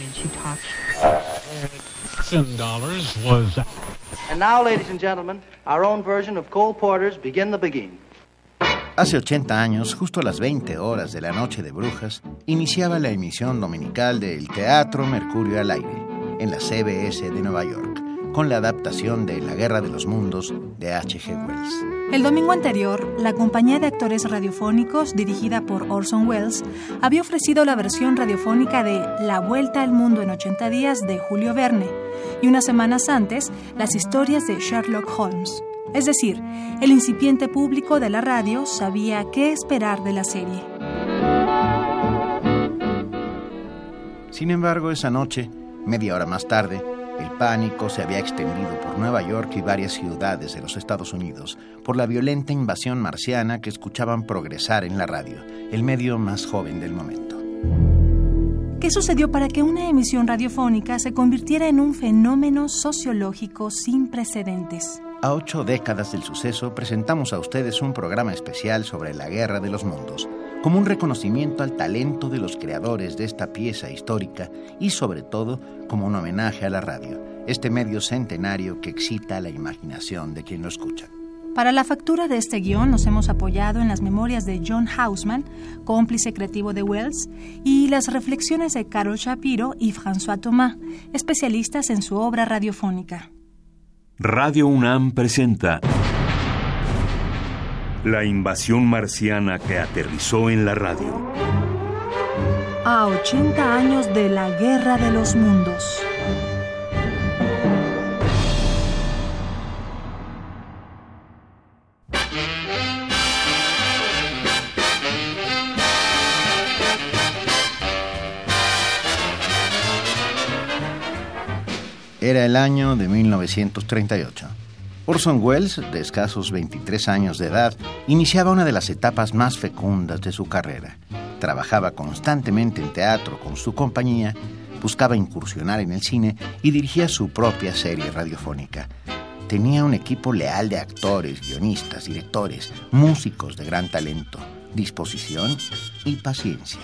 and she talks. dollars was. And now, ladies and gentlemen, our own version of Cole Porter's Begin the Begin. Hace 80 años, justo a las 20 horas de la Noche de Brujas, iniciaba la emisión dominical del Teatro Mercurio al Aire, en la CBS de Nueva York con la adaptación de La Guerra de los Mundos de H.G. Wells. El domingo anterior, la compañía de actores radiofónicos, dirigida por Orson Welles, había ofrecido la versión radiofónica de La Vuelta al Mundo en 80 días de Julio Verne, y unas semanas antes, las historias de Sherlock Holmes. Es decir, el incipiente público de la radio sabía qué esperar de la serie. Sin embargo, esa noche, media hora más tarde, el pánico se había extendido por Nueva York y varias ciudades de los Estados Unidos por la violenta invasión marciana que escuchaban progresar en la radio, el medio más joven del momento. ¿Qué sucedió para que una emisión radiofónica se convirtiera en un fenómeno sociológico sin precedentes? A ocho décadas del suceso presentamos a ustedes un programa especial sobre la Guerra de los Mundos, como un reconocimiento al talento de los creadores de esta pieza histórica y sobre todo como un homenaje a la radio, este medio centenario que excita la imaginación de quien lo escucha. Para la factura de este guion nos hemos apoyado en las memorias de John Hausman, cómplice creativo de Wells, y las reflexiones de Carol Shapiro y François Thomas, especialistas en su obra radiofónica. Radio UNAM presenta la invasión marciana que aterrizó en la radio. A 80 años de la Guerra de los Mundos. Era el año de 1938. Orson Welles, de escasos 23 años de edad, iniciaba una de las etapas más fecundas de su carrera. Trabajaba constantemente en teatro con su compañía, buscaba incursionar en el cine y dirigía su propia serie radiofónica. Tenía un equipo leal de actores, guionistas, directores, músicos de gran talento, disposición y paciencia.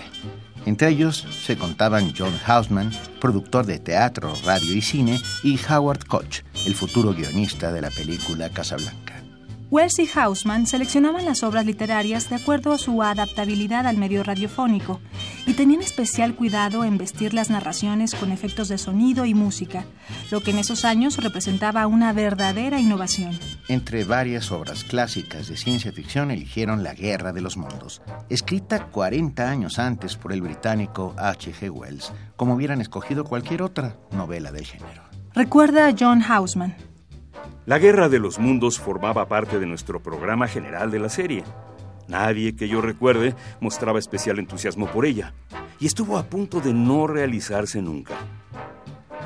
Entre ellos se contaban John Hausman, productor de teatro, radio y cine, y Howard Koch, el futuro guionista de la película Casablanca. Wells y Hausman seleccionaban las obras literarias de acuerdo a su adaptabilidad al medio radiofónico y tenían especial cuidado en vestir las narraciones con efectos de sonido y música, lo que en esos años representaba una verdadera innovación. Entre varias obras clásicas de ciencia ficción eligieron La Guerra de los Mundos, escrita 40 años antes por el británico H.G. Wells, como hubieran escogido cualquier otra novela del género. Recuerda a John Hausman. La Guerra de los Mundos formaba parte de nuestro programa general de la serie. Nadie que yo recuerde mostraba especial entusiasmo por ella, y estuvo a punto de no realizarse nunca.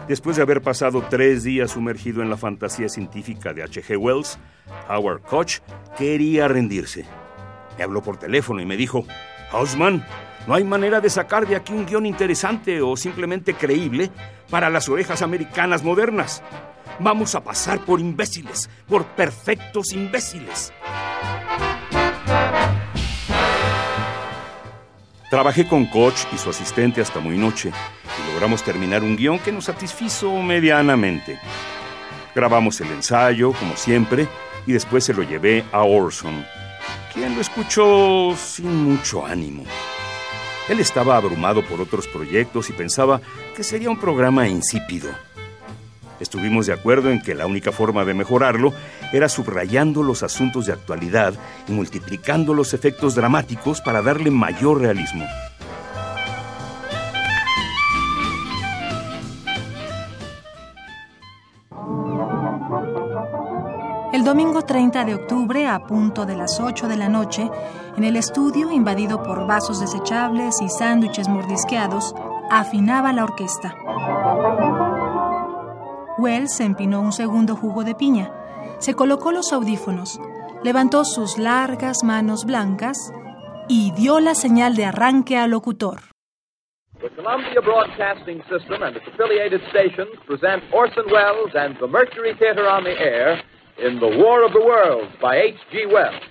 Después de haber pasado tres días sumergido en la fantasía científica de H.G. Wells, Howard Koch quería rendirse. Me habló por teléfono y me dijo, Hausman, no hay manera de sacar de aquí un guion interesante o simplemente creíble para las orejas americanas modernas. Vamos a pasar por imbéciles, por perfectos imbéciles. Trabajé con Koch y su asistente hasta muy noche y logramos terminar un guion que nos satisfizo medianamente. Grabamos el ensayo, como siempre, y después se lo llevé a Orson, quien lo escuchó sin mucho ánimo. Él estaba abrumado por otros proyectos y pensaba que sería un programa insípido. Estuvimos de acuerdo en que la única forma de mejorarlo era subrayando los asuntos de actualidad y multiplicando los efectos dramáticos para darle mayor realismo. El domingo 30 de octubre, a punto de las 8 de la noche, en el estudio, invadido por vasos desechables y sándwiches mordisqueados, afinaba la orquesta. Wells se empinó un segundo jugo de piña, se colocó los audífonos, levantó sus largas manos blancas y dio la señal de arranque al locutor. The Columbia Broadcasting System and its affiliated stations present Orson Welles and the Mercury Theater on the Air in The War of the Worlds by H.G. Wells.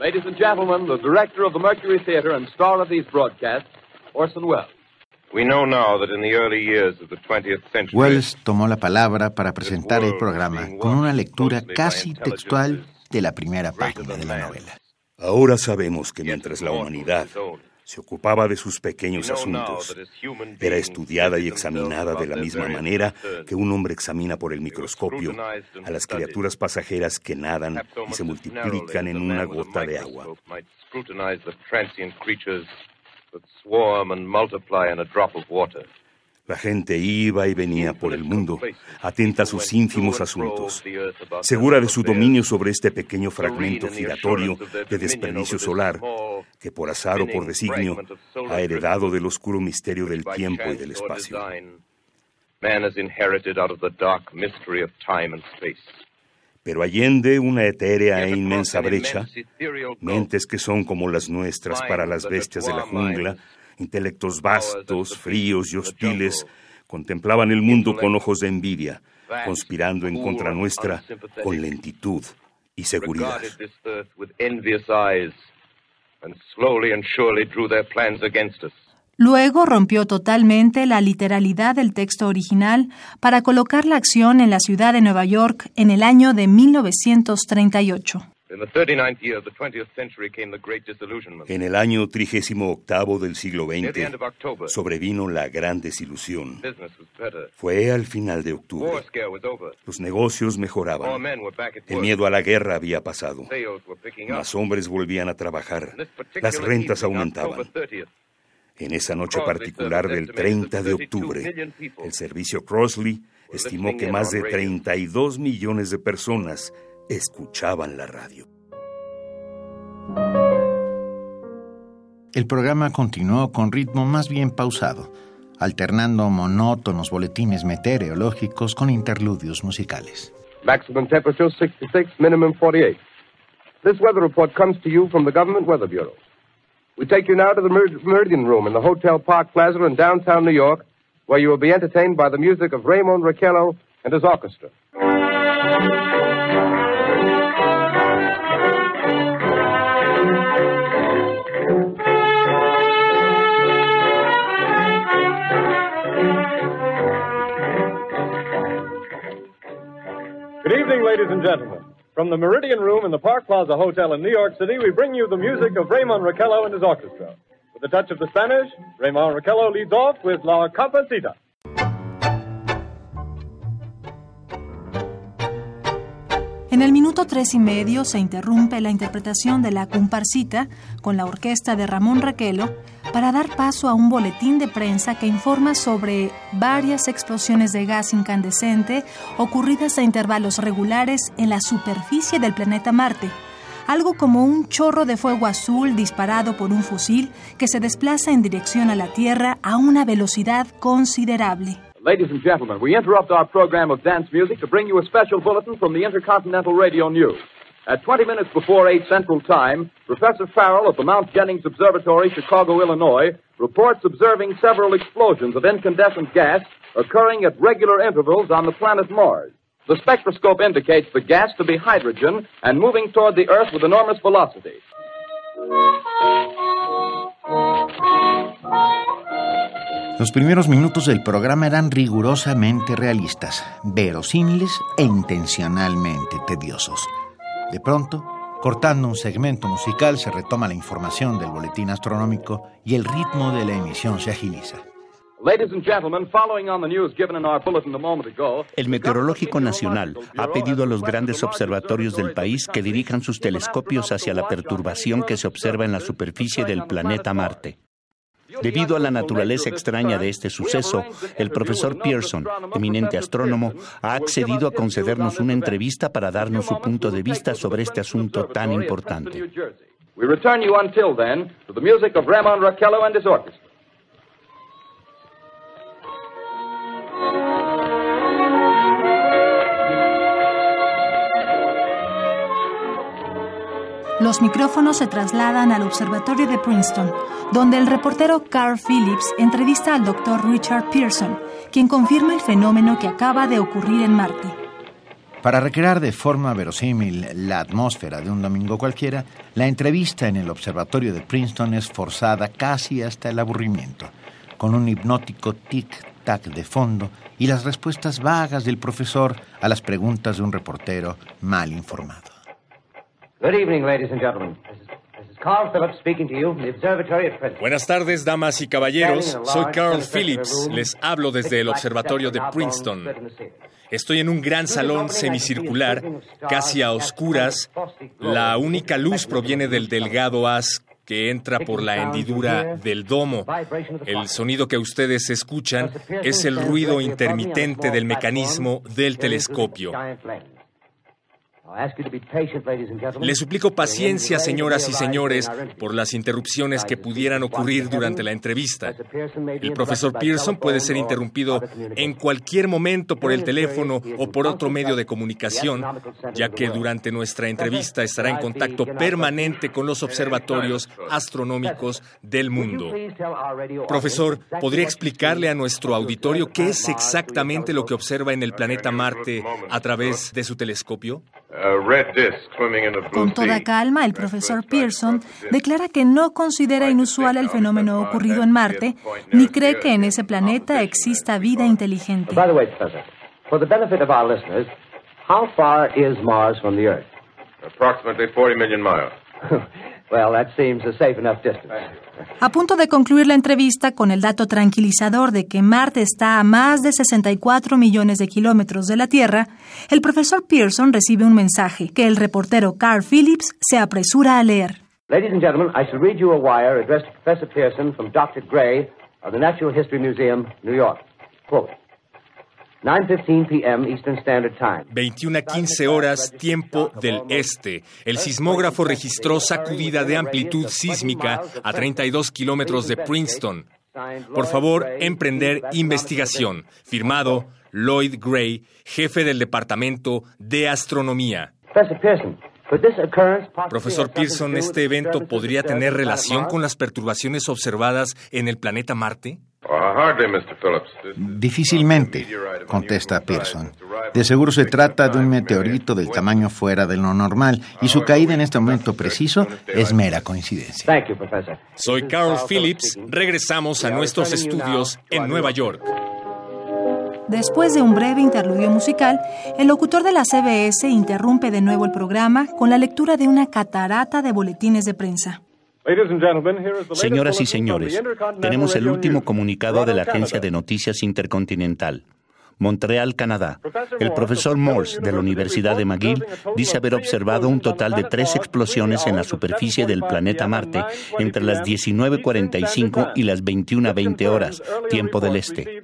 Ladies and gentlemen, the director of the Mercury Theater and star of these broadcasts, Orson Welles. We know now that in the early years of the 20th century, Wells tomó la palabra para presentar el programa con una lectura casi textual de la primera página de la novela. Ahora sabemos que mientras la humanidad se ocupaba de sus pequeños asuntos, era estudiada y examinada de la misma manera que un hombre examina por el microscopio a las criaturas pasajeras que nadan y se multiplican en una gota de agua. La gente iba y venía por el mundo, atenta a sus ínfimos asuntos, segura de su dominio sobre este pequeño fragmento giratorio de desperdicio solar que por azar o por designio ha heredado del oscuro misterio del tiempo y del espacio. Pero allende una etérea e inmensa brecha, mentes que son como las nuestras para las bestias de la jungla, intelectos vastos, fríos y hostiles, contemplaban el mundo con ojos de envidia, conspirando en contra nuestra con lentitud y seguridad. Luego rompió totalmente la literalidad del texto original para colocar la acción en la ciudad de Nueva York en el año de 1938. En el año 38 del siglo XX sobrevino la gran desilusión. Fue al final de octubre. Los negocios mejoraban. El miedo a la guerra había pasado. Más hombres volvían a trabajar. Las rentas aumentaban. En esa noche particular del 30 de octubre, el servicio Crossley estimó que más de 32 millones de personas escuchaban la radio. El programa continuó con ritmo más bien pausado, alternando monótonos boletines meteorológicos con interludios musicales. Maximum temperature 66, minimum 48. This weather report comes to you from the Government Weather Bureau. We take you now to the Meridian Room in the Hotel Park Plaza in downtown New York, where you will be entertained by the music of Raymond Raquello and his orchestra. Evening, ladies and gentlemen. From the Meridian Room in the Park Plaza Hotel in New York City, we bring you the music of Raymond Raquello and his orchestra. With a touch of the Spanish, Raymond Raquello leads off with La Capacita. En el minuto tres y medio se interrumpe la interpretación de la comparsita con la orquesta de Ramón Raquelo para dar paso a un boletín de prensa que informa sobre varias explosiones de gas incandescente ocurridas a intervalos regulares en la superficie del planeta Marte, algo como un chorro de fuego azul disparado por un fusil que se desplaza en dirección a la Tierra a una velocidad considerable. Ladies and gentlemen, we interrupt our program of dance music to bring you a special bulletin from the Intercontinental Radio News. At 20 minutes before 8 Central Time, Professor Farrell of the Mount Jennings Observatory, Chicago, Illinois, reports observing several explosions of incandescent gas occurring at regular intervals on the planet Mars. The spectroscope indicates the gas to be hydrogen and moving toward the Earth with enormous velocity. Los primeros minutos del programa eran rigurosamente realistas, verosímiles e intencionalmente tediosos. De pronto, cortando un segmento musical, se retoma la información del boletín astronómico y el ritmo de la emisión se agiliza. El Meteorológico Nacional ha pedido a los grandes observatorios del país que dirijan sus telescopios hacia la perturbación que se observa en la superficie del planeta Marte. Debido a la naturaleza extraña de este suceso, el profesor Pearson, eminente astrónomo, ha accedido a concedernos una entrevista para darnos su punto de vista sobre este asunto tan importante. Los micrófonos se trasladan al observatorio de Princeton, donde el reportero Carl Phillips entrevista al doctor Richard Pearson, quien confirma el fenómeno que acaba de ocurrir en Marte. Para recrear de forma verosímil la atmósfera de un domingo cualquiera, la entrevista en el observatorio de Princeton es forzada casi hasta el aburrimiento, con un hipnótico tic-tac de fondo y las respuestas vagas del profesor a las preguntas de un reportero mal informado. Good evening, ladies and gentlemen. Carl Phillips speaking to you from the observatory at Princeton. Buenas tardes, damas y caballeros. Soy Carl Phillips. Les hablo desde el observatorio de Princeton. Estoy en un gran salón semicircular, casi a oscuras. La única luz proviene del delgado haz que entra por la hendidura del domo. El sonido que ustedes escuchan es el ruido intermitente del mecanismo del telescopio. Le suplico paciencia, señoras y señores, por las interrupciones que pudieran ocurrir durante la entrevista. El profesor Pearson puede ser interrumpido en cualquier momento por el teléfono o por otro medio de comunicación, ya que durante nuestra entrevista estará en contacto permanente con los observatorios astronómicos del mundo. Profesor, ¿podría explicarle a nuestro auditorio qué es exactamente lo que observa en el planeta Marte a través de su telescopio? Con toda calma, el profesor Pearson declara que no considera inusual el fenómeno ocurrido en Marte, ni cree que en ese planeta exista vida inteligente. By the way, Professor, for the benefit of our listeners, how far is Mars from the Earth? Approximately 40 million miles. well, that seems a safe enough distance. A punto de concluir la entrevista con el dato tranquilizador de que Marte está a más de 64 millones de kilómetros de la Tierra, el profesor Pearson recibe un mensaje que el reportero Carl Phillips se apresura a leer. Ladies and gentlemen, I shall read you a wire addressed to Professor Pearson from Dr. Gray of the Natural History Museum, New York. Quote, 21 a 15 horas, tiempo del este. El sismógrafo registró sacudida de amplitud sísmica a 32 kilómetros de Princeton. Por favor, emprender investigación. Firmado Lloyd Gray, jefe del Departamento de Astronomía. Profesor Pearson, ¿este evento podría tener relación con las perturbaciones observadas en el planeta Marte? Difícilmente, contesta Pearson. De seguro se trata de un meteorito del tamaño fuera de lo normal y su caída en este momento preciso es mera coincidencia. Soy Carl Phillips. Regresamos a nuestros estudios en Nueva York. Después de un breve interludio musical, el locutor de la CBS interrumpe de nuevo el programa con la lectura de una catarata de boletines de prensa. Señoras y señores, tenemos el último comunicado de la Agencia de Noticias Intercontinental. Montreal, Canadá. El profesor Morse de la Universidad de McGill dice haber observado un total de tres explosiones en la superficie del planeta Marte entre las 19.45 y las 21.20 horas, tiempo del este.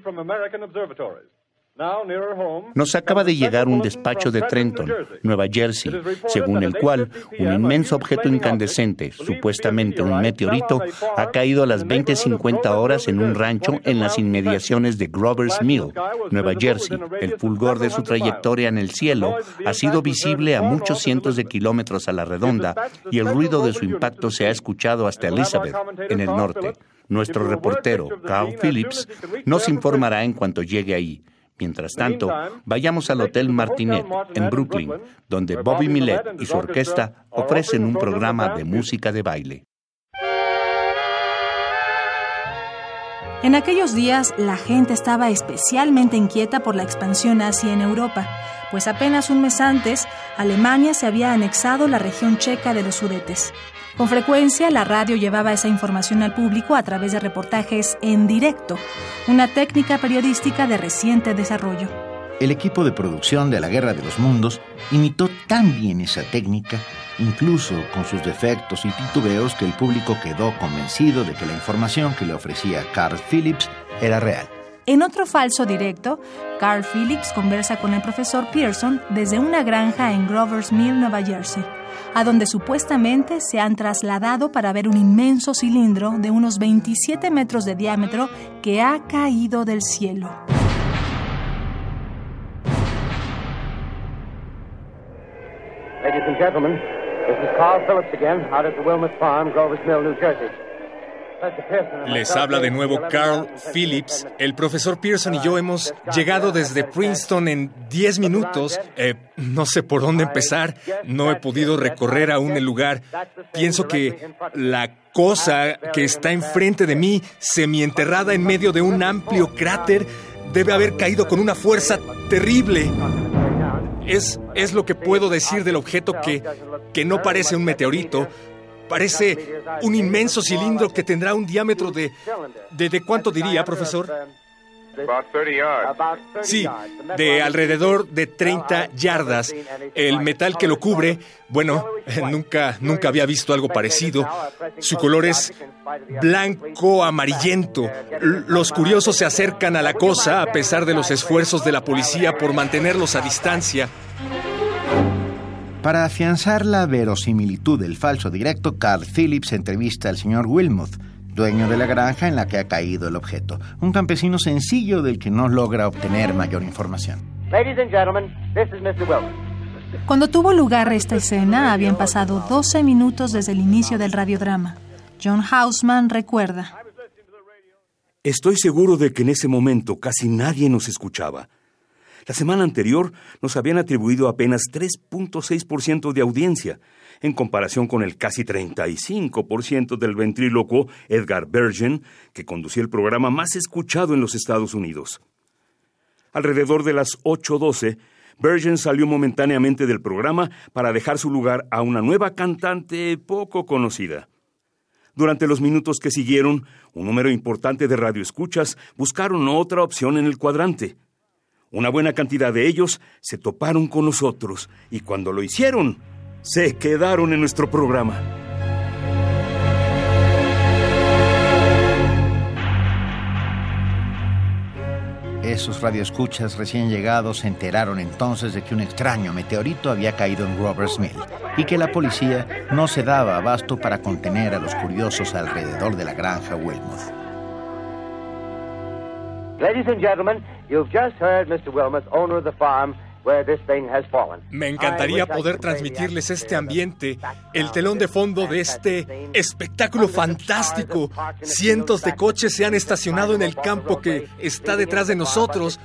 Nos acaba de llegar un despacho de Trenton, Nueva Jersey, según el cual un inmenso objeto incandescente, supuestamente un meteorito, ha caído a las 20.50 horas en un rancho en las inmediaciones de Grover's Mill, Nueva Jersey. El fulgor de su trayectoria en el cielo ha sido visible a muchos cientos de kilómetros a la redonda y el ruido de su impacto se ha escuchado hasta Elizabeth, en el norte. Nuestro reportero, Carl Phillips, nos informará en cuanto llegue ahí. Mientras tanto, vayamos al Hotel Martinet en Brooklyn, donde Bobby Millet y su orquesta ofrecen un programa de música de baile. En aquellos días, la gente estaba especialmente inquieta por la expansión nazi en Europa, pues apenas un mes antes, Alemania se había anexado la región checa de los Sudetes. Con frecuencia, la radio llevaba esa información al público a través de reportajes en directo, una técnica periodística de reciente desarrollo. El equipo de producción de la Guerra de los Mundos imitó tan bien esa técnica, incluso con sus defectos y titubeos, que el público quedó convencido de que la información que le ofrecía Carl Phillips era real. En otro falso directo, Carl Phillips conversa con el profesor Pearson desde una granja en Grover's Mill, Nueva Jersey a donde supuestamente se han trasladado para ver un inmenso cilindro de unos 27 metros de diámetro que ha caído del cielo. Ladies and gentlemen, this is Carl Phillips again, out at the Wilmot Farm, Grover's Mill, New Jersey. Les habla de nuevo Carl Phillips. El profesor Pearson y yo hemos llegado desde Princeton en 10 minutos. Eh, no sé por dónde empezar. No he podido recorrer aún el lugar. Pienso que la cosa que está enfrente de mí, semienterrada en medio de un amplio cráter, debe haber caído con una fuerza terrible. Es, es lo que puedo decir del objeto que, que no parece un meteorito, Parece un inmenso cilindro que tendrá un diámetro de... ¿De, cuánto diría, profesor? Sí, de alrededor de 30 yardas. El metal que lo cubre, bueno, nunca, nunca había visto algo parecido. Su color es blanco amarillento. Los curiosos se acercan a la cosa a pesar de los esfuerzos de la policía por mantenerlos a distancia. Para afianzar la verosimilitud del falso directo, Carl Phillips entrevista al señor Wilmoth, dueño de la granja en la que ha caído el objeto, un campesino sencillo del que no logra obtener mayor información. Cuando tuvo lugar esta escena, habían pasado 12 minutos desde el inicio del radiodrama. John Hausman recuerda. Estoy seguro de que en ese momento casi nadie nos escuchaba. La semana anterior nos habían atribuido apenas 3.6% de audiencia, en comparación con el casi 35% del ventrílocuo Edgar Bergen, que conducía el programa más escuchado en los Estados Unidos. Alrededor de las 8.12, Bergen salió momentáneamente del programa para dejar su lugar a una nueva cantante poco conocida. Durante los minutos que siguieron, un número importante de radioescuchas buscaron otra opción en el cuadrante. Una buena cantidad de ellos se toparon con nosotros y cuando lo hicieron, se quedaron en nuestro programa. Esos radioescuchas recién llegados se enteraron entonces de que un extraño meteorito había caído en Roberts Mill y que la policía no se daba abasto para contener a los curiosos alrededor de la granja Wilmouth. Ladies and gentlemen, you've just heard Mr. Wilmot, owner of the farm where this thing has fallen. Me encantaría poder transmitirles este ambiente, el telón de fondo de este espectáculo fantástico. Cientos de coches se han estacionado en el campo que está detrás de nosotros.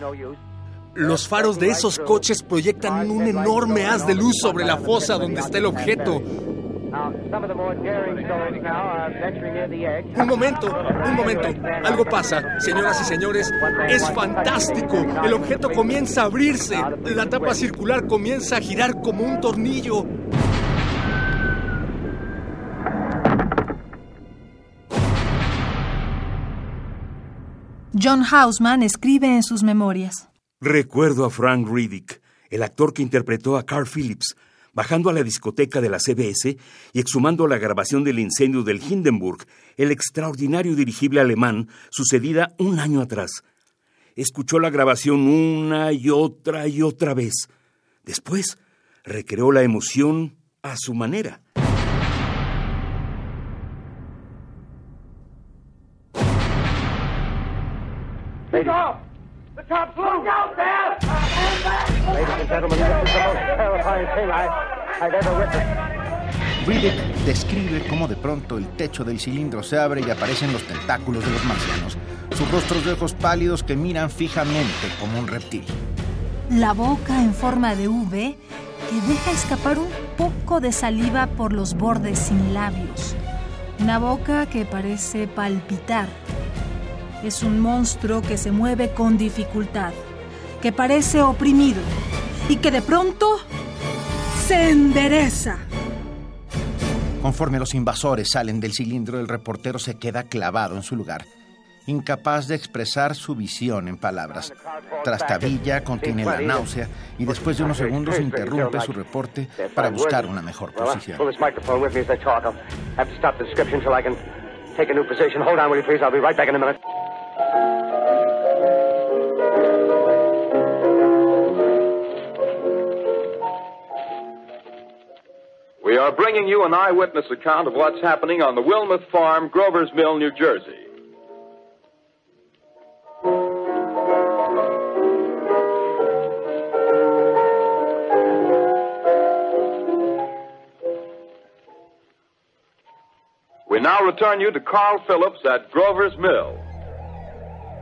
Los faros de esos coches proyectan un enorme haz de luz sobre la fosa donde está el objeto. Un momento, un momento. Algo pasa, señoras y señores. Es fantástico. El objeto comienza a abrirse. La tapa circular comienza a girar como un tornillo. John Hausman escribe en sus memorias. Recuerdo a Frank Riddick, el actor que interpretó a Carl Phillips, bajando a la discoteca de la CBS y exhumando la grabación del incendio del Hindenburg, el extraordinario dirigible alemán, sucedida un año atrás. Escuchó la grabación una y otra y otra vez. Después, recreó la emoción a su manera. Riddick describe cómo de pronto el techo del cilindro se abre y aparecen los tentáculos de los marcianos, sus rostros de ojos pálidos que miran fijamente como un reptil. La boca en forma de V que deja escapar un poco de saliva por los bordes sin labios. Una boca que parece palpitar. Es un monstruo que se mueve con dificultad que parece oprimido y que de pronto se endereza. Conforme los invasores salen del cilindro, el reportero se queda clavado en su lugar, incapaz de expresar su visión en palabras. Trastabilla, contiene la náusea y después de unos segundos interrumpe su reporte para buscar una mejor posición. Are bringing you an eyewitness account of what's happening on the Wilmouth Farm, Grover's Mill, New Jersey. We now return you to Carl Phillips at Grover's Mill.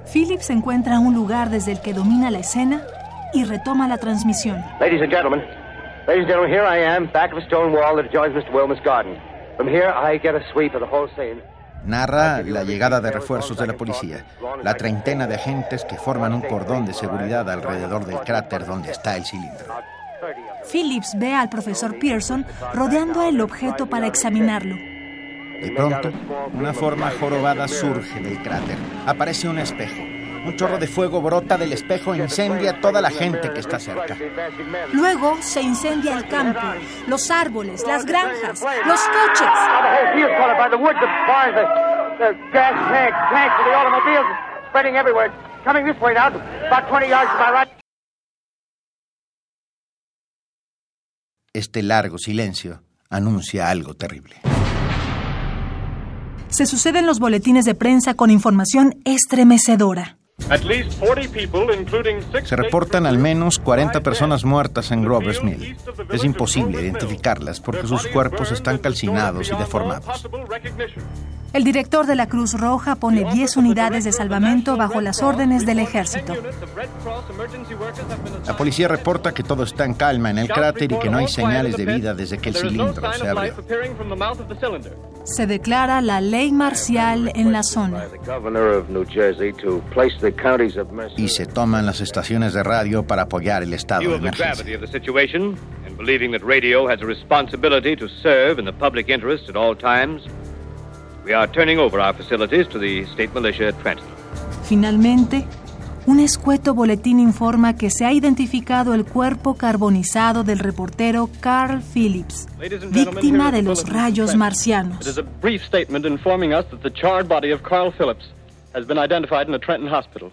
Phillips encuentra un lugar desde el que domina la escena y retoma la transmisión. Ladies and gentlemen, ladies and gentlemen, here I am, back of a stone wall that adjoins Mr. Wilmer's garden. From here, I get a sweep of the whole scene. Narra la llegada de refuerzos de la policía, la treintena de agentes que forman un cordón de seguridad alrededor del cráter donde está el cilindro. Phillips ve al profesor Pearson rodeando el objeto para examinarlo. De pronto, una forma jorobada surge del cráter. Aparece un espejo. Un chorro de fuego brota del espejo e incendia a toda la gente que está cerca. Luego se incendia el campo, los árboles, las granjas, los coches. Este largo silencio anuncia algo terrible. Se suceden los boletines de prensa con información estremecedora. Se reportan al menos 40 personas muertas en Grover's Mill. Es imposible identificarlas porque sus cuerpos están calcinados y deformados. El director de la Cruz Roja pone 10 unidades de salvamento bajo las órdenes del ejército. La policía reporta que todo está en calma en el cráter y que no hay señales de vida desde que el cilindro se abrió. Se declara la ley marcial en la zona. Y se toman las estaciones de radio para apoyar el estado de emergencia. believing that radio has a responsibility to serve in the public interest at all times, we are turning over our facilities to the state militia at Trenton. Finalmente, un escueto boletín informa que se ha identificado el cuerpo carbonizado del reportero Carl Phillips, víctima de los rayos marcianos. Has been identified in Trenton Hospital.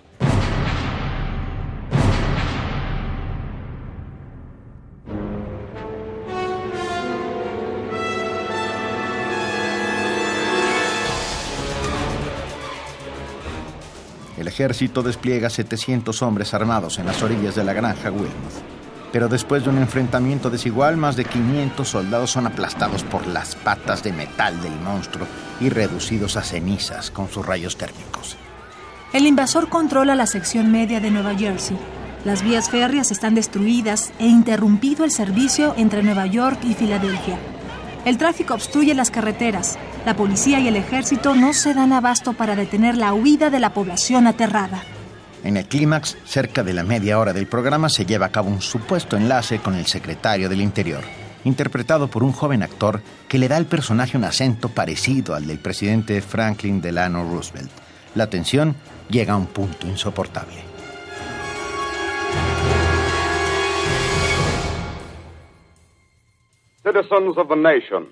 Ejército despliega 700 hombres armados en las orillas de la granja Wilmouth. Pero después de un enfrentamiento desigual, más de 500 soldados son aplastados por las patas de metal del monstruo y reducidos a cenizas con sus rayos térmicos. El invasor controla la sección media de Nueva Jersey. Las vías férreas están destruidas e interrumpido el servicio entre Nueva York y Filadelfia. El tráfico obstruye las carreteras. La policía y el ejército no se dan abasto para detener la huida de la población aterrada. En el clímax, cerca de la media hora del programa, se lleva a cabo un supuesto enlace con el secretario del Interior, interpretado por un joven actor que le da al personaje un acento parecido al del presidente Franklin Delano Roosevelt. La tensión llega a un punto insoportable. Citizens of the nation,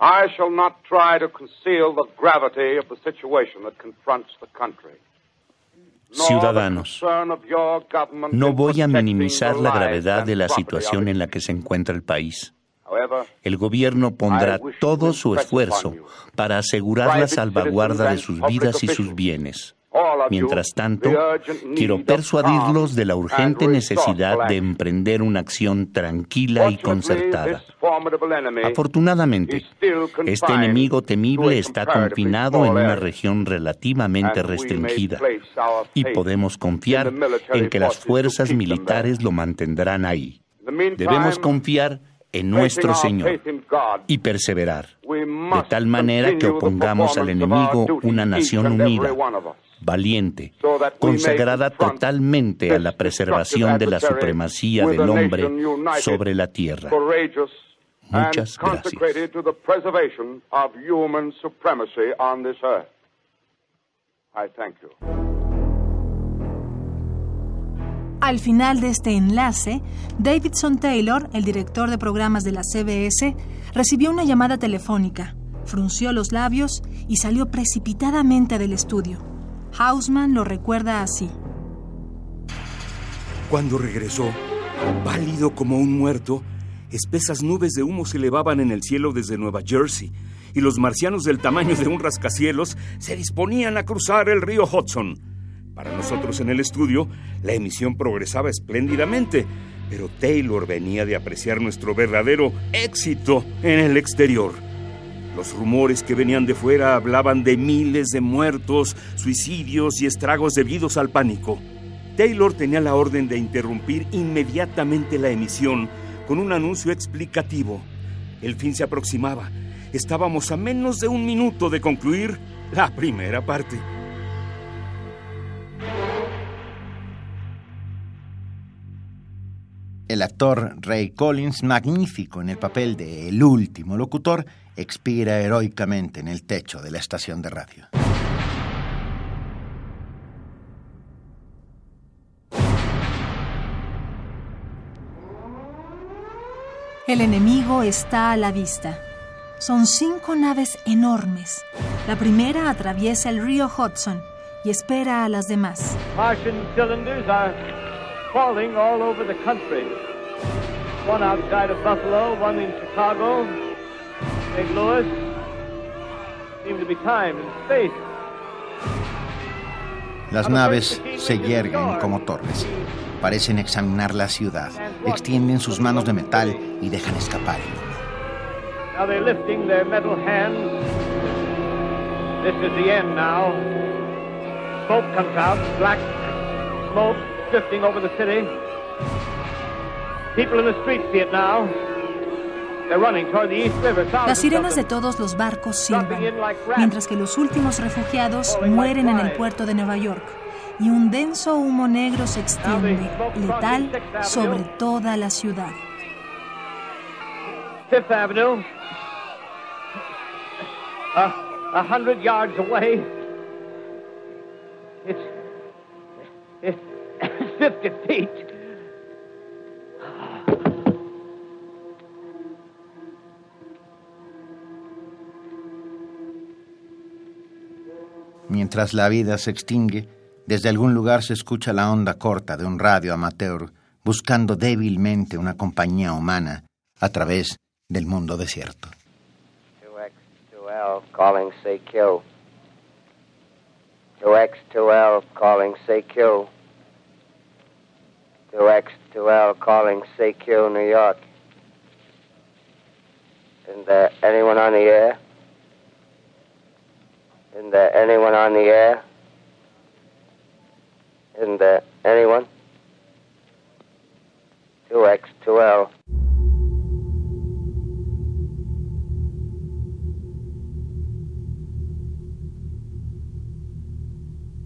I shall not try to conceal the gravity of the situation that confronts the country. Ciudadanos, no voy a minimizar la gravedad de la situación en la que se encuentra el país. El gobierno pondrá todo su esfuerzo para asegurar la salvaguarda de sus vidas y sus bienes. Mientras tanto, quiero persuadirlos de la urgente necesidad de emprender una acción tranquila y concertada. Afortunadamente, este enemigo temible está confinado en una región relativamente restringida y podemos confiar en que las fuerzas militares lo mantendrán ahí. Debemos confiar en nuestro Señor y perseverar, de tal manera que opongamos al enemigo una nación unida, valiente, consagrada totalmente a la preservación de la supremacía del hombre sobre la tierra. Muchas gracias. Al final de este enlace, Davidson Taylor, el director de programas de la CBS, recibió una llamada telefónica, frunció los labios y salió precipitadamente del estudio. Hausman lo recuerda así. Cuando regresó, pálido como un muerto, espesas nubes de humo se elevaban en el cielo desde Nueva Jersey y los marcianos del tamaño de un rascacielos se disponían a cruzar el río Hudson. Para nosotros en el estudio, la emisión progresaba espléndidamente, pero Taylor venía de apreciar nuestro verdadero éxito en el exterior. Los rumores que venían de fuera hablaban de miles de muertos, suicidios y estragos debidos al pánico. Taylor tenía la orden de interrumpir inmediatamente la emisión con un anuncio explicativo. El fin se aproximaba. Estábamos a menos de un minuto de concluir la primera parte. El actor Ray Collins, magnífico en el papel de El último locutor, expira heroicamente en el techo de la estación de radio. El enemigo está a la vista. Son cinco naves enormes. La primera atraviesa el río Hudson y espera a las demás. Martian cylinders are falling all over the country. One outside of Buffalo, one in Chicago, St. Louis. Seem to be time and space. Las naves se yerguen como torres. Parecen examinar la ciudad, extienden sus manos de metal y dejan escapar el humo. Now they're lifting their metal hands. This is the end now. Smoke comes out, black smoke drifting over the city. People in the streets see it now. Las sirenas de todos los barcos silban, mientras que los últimos refugiados mueren en el puerto de Nueva York y un denso humo negro se extiende, letal, sobre toda la ciudad. Fifth Avenue, a, a hundred yards away. It's, it's 50 feet. Mientras la vida se extingue, desde algún lugar se escucha la onda corta de un radio amateur buscando débilmente una compañía humana a través del mundo desierto. 2X2L calling CQ. 2X2L calling CQ. 2X2L calling CQ New York. Isn't there anyone on the air? Isn't there anyone on the air? Isn't there anyone? 2X2L.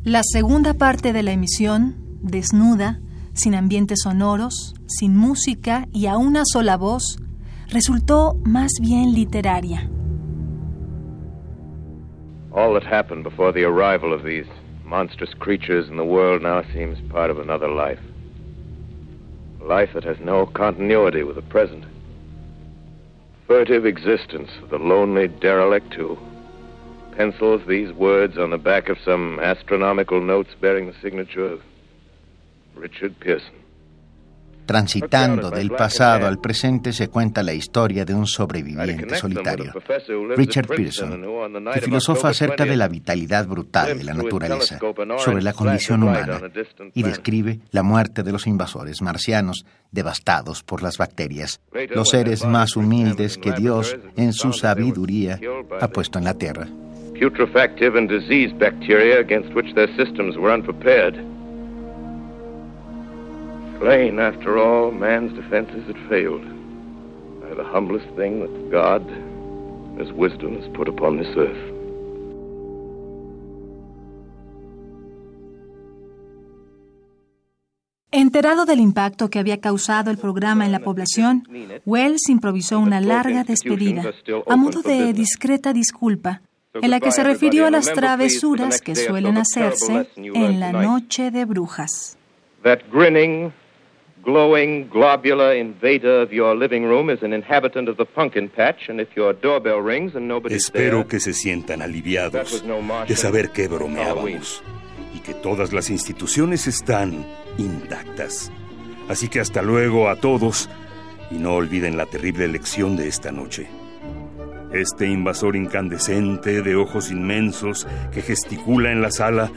La segunda parte de la emisión, desnuda, sin ambientes sonoros, sin música y a una sola voz, resultó más bien literaria. All that happened before the arrival of these monstrous creatures in the world now seems part of another life. A life that has no continuity with the present. Furtive existence of the lonely derelict who pencils these words on the back of some astronomical notes bearing the signature of Richard Pearson. Transitando del pasado al presente se cuenta la historia de un sobreviviente solitario, Richard Pearson, que filosofa acerca de la vitalidad brutal de la naturaleza, sobre la condición humana, y describe la muerte de los invasores marcianos devastados por las bacterias, los seres más humildes que Dios, en su sabiduría, ha puesto en la Tierra. Putrefactive and bacteria against which their systems were unprepared. Plain, after all, man's defenses had failed. By the humblest thing that God, His wisdom, has put upon this earth. Enterado del impacto que había causado el programa en la población, Wells improvisó una larga despedida, a modo de discreta disculpa, en la que se refirió a las travesuras que suelen hacerse en la noche de brujas. That grinning, glowing, globular invader of your living room is an inhabitant of the pumpkin patch, and if your doorbell rings and nobody's Espero que se sientan aliviados de saber que bromeábamos y que todas las instituciones están intactas. Así que hasta luego a todos y no olviden la terrible lección de esta noche. Este invasor incandescente de ojos inmensos que gesticula en la sala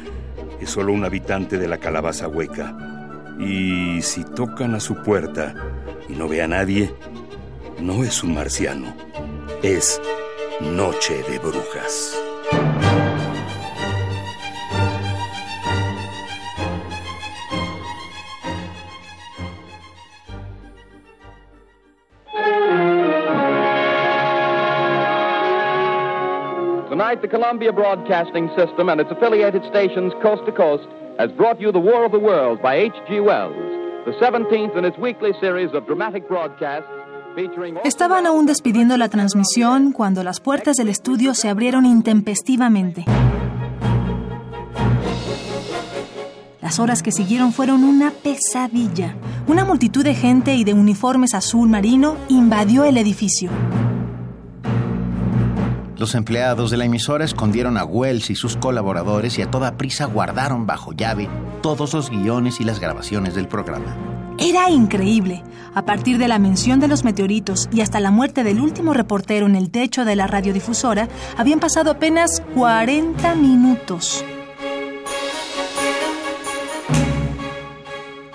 es solo un habitante de la calabaza hueca. Y si tocan a su puerta y no ve a nadie, no es un marciano, es Noche de Brujas. Tonight, the Columbia Broadcasting System and its affiliated stations coast to coast has brought you The War of the Worlds by H.G. Wells, the 17th in its weekly series of dramatic broadcasts featuring... Estaban aún despidiendo la transmisión cuando las puertas del estudio se abrieron intempestivamente. Las horas que siguieron fueron una pesadilla. Una multitud de gente y de uniformes azul marino invadió el edificio. Los empleados de la emisora escondieron a Wells y sus colaboradores y a toda prisa guardaron bajo llave todos los guiones y las grabaciones del programa. Era increíble. A partir de la mención de los meteoritos y hasta la muerte del último reportero en el techo de la radiodifusora, habían pasado apenas 40 minutos.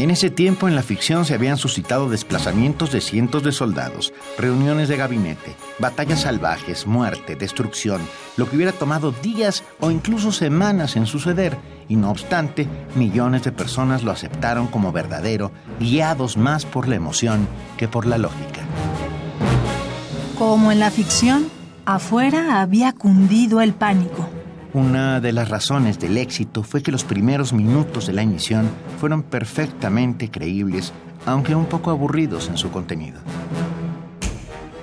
En ese tiempo en la ficción se habían suscitado desplazamientos de cientos de soldados, reuniones de gabinete, batallas salvajes, muerte, destrucción, lo que hubiera tomado días o incluso semanas en suceder, y no obstante, millones de personas lo aceptaron como verdadero, guiados más por la emoción que por la lógica. Como en la ficción, afuera había cundido el pánico. Una de las razones del éxito fue que los primeros minutos de la emisión fueron perfectamente creíbles, aunque un poco aburridos en su contenido.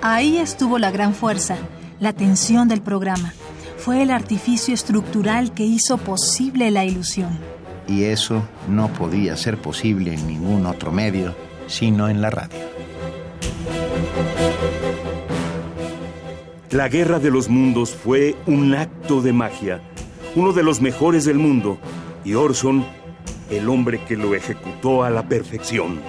Ahí estuvo la gran fuerza, la tensión del programa. Fue el artificio estructural que hizo posible la ilusión. Y eso no podía ser posible en ningún otro medio, sino en la radio. La Guerra de los Mundos fue un acto de magia, uno de los mejores del mundo, y Orson, el hombre que lo ejecutó a la perfección.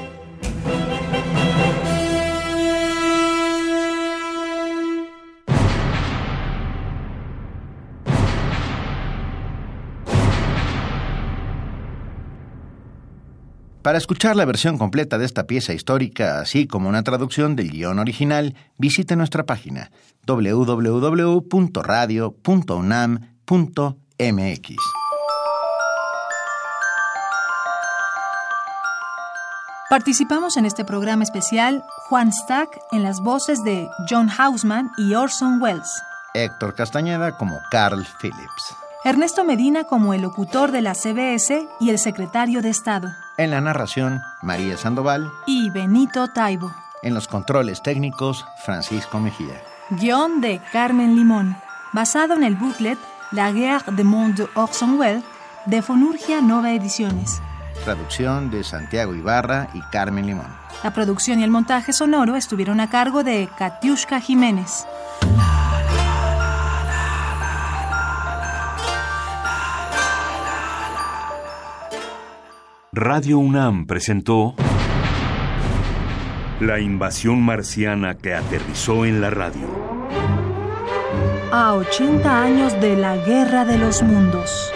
Para escuchar la versión completa de esta pieza histórica, así como una traducción del guion original, visite nuestra página www.radio.unam.mx. Participamos en este programa especial Juan Stack en las voces de John Hausman y Orson Welles. Héctor Castañeda como Carl Phillips. Ernesto Medina como el locutor de la CBS y el secretario de Estado. En la narración, María Sandoval. Y Benito Taibo. En los controles técnicos, Francisco Mejía. Guión de Carmen Limón. Basado en el booklet La Guerre de Monde Orson Welles de Fonurgia Nova Ediciones. Traducción de Santiago Ibarra y Carmen Limón. La producción y el montaje sonoro estuvieron a cargo de Katiushka Jiménez. Radio UNAM presentó La invasión marciana que aterrizó en la radio. A 80 años de la Guerra de los Mundos.